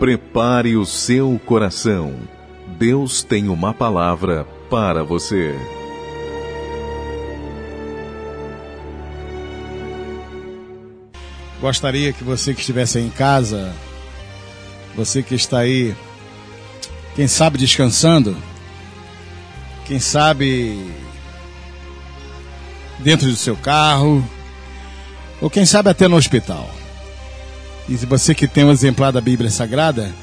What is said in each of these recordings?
Prepare o seu coração. Deus tem uma palavra para você. Gostaria que você que estivesse aí em casa, você que está aí, quem sabe descansando, quem sabe dentro do seu carro, ou quem sabe até no hospital. E você que tem um exemplar da Bíblia Sagrada,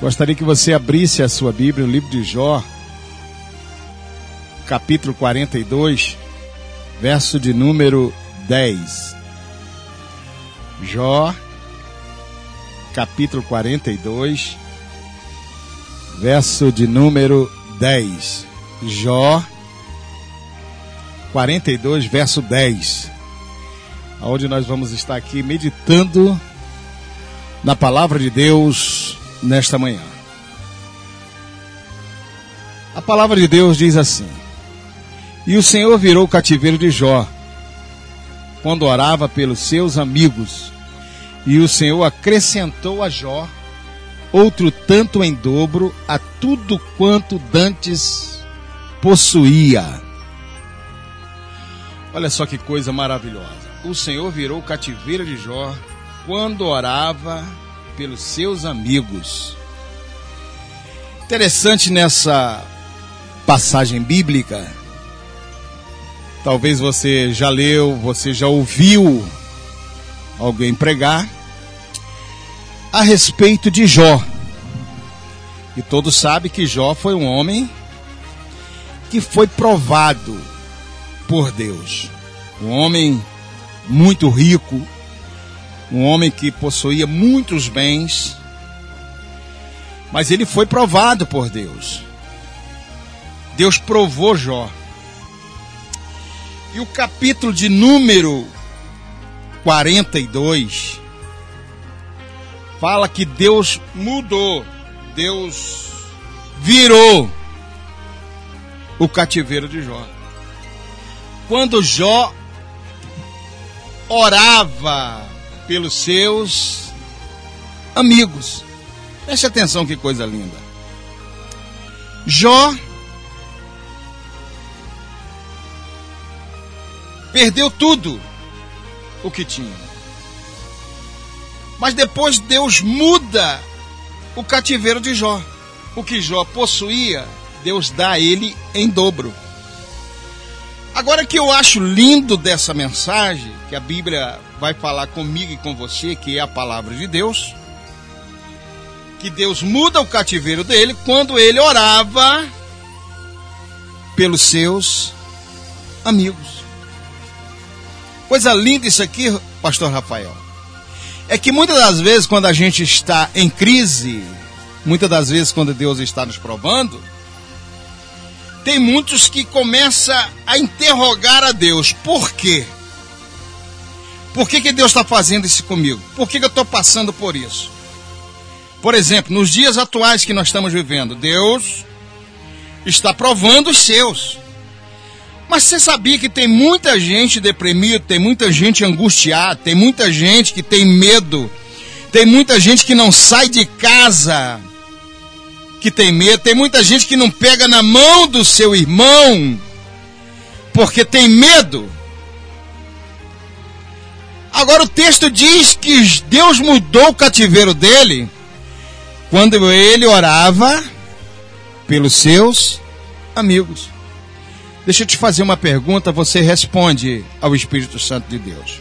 gostaria que você abrisse a sua Bíblia, o livro de Jó, capítulo 42, verso de número 10. Jó, capítulo 42, verso de número 10. Jó, 42, verso 10. Onde nós vamos estar aqui meditando na palavra de Deus nesta manhã. A palavra de Deus diz assim: E o Senhor virou o cativeiro de Jó quando orava pelos seus amigos. E o Senhor acrescentou a Jó outro tanto em dobro a tudo quanto dantes possuía. Olha só que coisa maravilhosa. O Senhor virou cativeiro de Jó quando orava pelos seus amigos. Interessante nessa passagem bíblica Talvez você já leu, você já ouviu alguém pregar a respeito de Jó. E todos sabem que Jó foi um homem que foi provado por Deus. Um homem muito rico, um homem que possuía muitos bens, mas ele foi provado por Deus. Deus provou Jó. E o capítulo de número 42 fala que Deus mudou, Deus virou o cativeiro de Jó. Quando Jó orava pelos seus amigos. Preste atenção que coisa linda. Jó Perdeu tudo o que tinha. Mas depois Deus muda o cativeiro de Jó. O que Jó possuía, Deus dá a ele em dobro. Agora que eu acho lindo dessa mensagem, que a Bíblia vai falar comigo e com você, que é a palavra de Deus, que Deus muda o cativeiro dele quando ele orava pelos seus amigos. Coisa linda isso aqui, pastor Rafael. É que muitas das vezes, quando a gente está em crise, muitas das vezes, quando Deus está nos provando, tem muitos que começam a interrogar a Deus: por quê? Por que, que Deus está fazendo isso comigo? Por que, que eu estou passando por isso? Por exemplo, nos dias atuais que nós estamos vivendo, Deus está provando os seus. Mas você sabia que tem muita gente deprimida, tem muita gente angustiada, tem muita gente que tem medo, tem muita gente que não sai de casa, que tem medo, tem muita gente que não pega na mão do seu irmão, porque tem medo. Agora o texto diz que Deus mudou o cativeiro dele quando ele orava pelos seus amigos. Deixa eu te fazer uma pergunta, você responde ao Espírito Santo de Deus.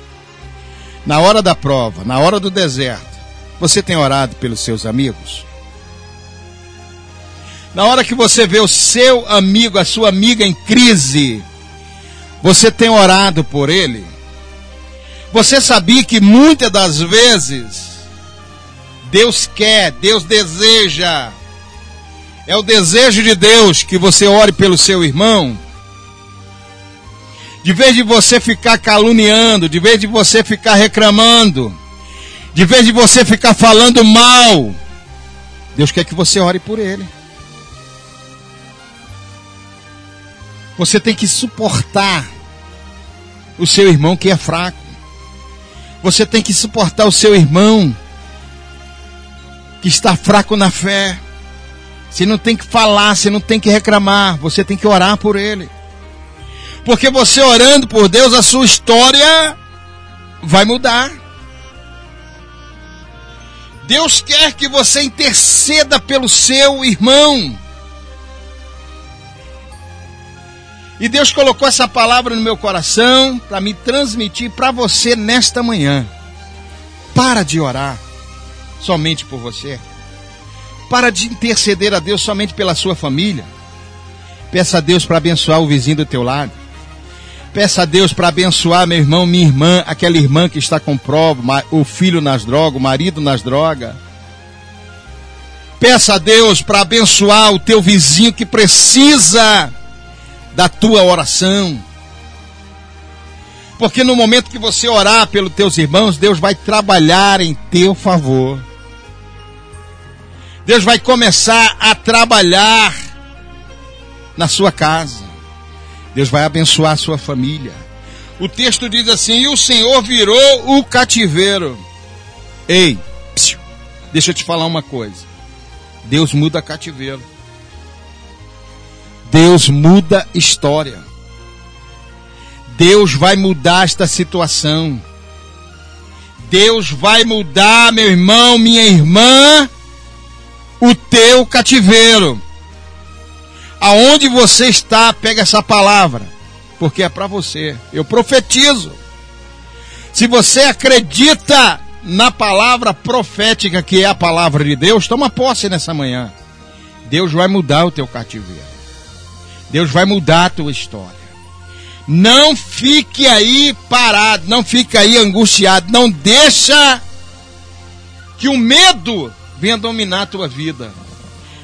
Na hora da prova, na hora do deserto, você tem orado pelos seus amigos? Na hora que você vê o seu amigo, a sua amiga em crise, você tem orado por ele? Você sabia que muitas das vezes Deus quer, Deus deseja, é o desejo de Deus que você ore pelo seu irmão? De vez de você ficar caluniando, de vez de você ficar reclamando, de vez de você ficar falando mal, Deus quer que você ore por ele. Você tem que suportar o seu irmão que é fraco. Você tem que suportar o seu irmão que está fraco na fé. Você não tem que falar, você não tem que reclamar, você tem que orar por ele. Porque você orando por Deus, a sua história vai mudar. Deus quer que você interceda pelo seu irmão. E Deus colocou essa palavra no meu coração para me transmitir para você nesta manhã. Para de orar somente por você. Para de interceder a Deus somente pela sua família. Peça a Deus para abençoar o vizinho do teu lado. Peça a Deus para abençoar meu irmão, minha irmã, aquela irmã que está com prova, o filho nas drogas, o marido nas drogas. Peça a Deus para abençoar o teu vizinho que precisa da tua oração. Porque no momento que você orar pelos teus irmãos, Deus vai trabalhar em teu favor. Deus vai começar a trabalhar na sua casa. Deus vai abençoar a sua família. O texto diz assim: E o Senhor virou o cativeiro. Ei, deixa eu te falar uma coisa. Deus muda cativeiro. Deus muda história. Deus vai mudar esta situação. Deus vai mudar, meu irmão, minha irmã, o teu cativeiro. Aonde você está, pega essa palavra, porque é para você. Eu profetizo. Se você acredita na palavra profética que é a palavra de Deus, toma posse nessa manhã. Deus vai mudar o teu cativeiro. Deus vai mudar a tua história. Não fique aí parado, não fique aí angustiado, não deixa que o medo venha dominar a tua vida.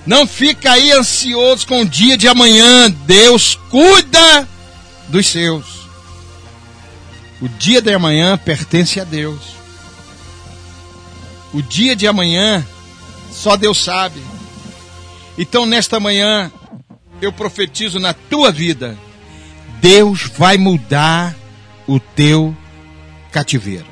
Não fica aí ansioso com o dia de amanhã. Deus cuida dos seus. O dia de amanhã pertence a Deus. O dia de amanhã só Deus sabe. Então nesta manhã eu profetizo na tua vida, Deus vai mudar o teu cativeiro.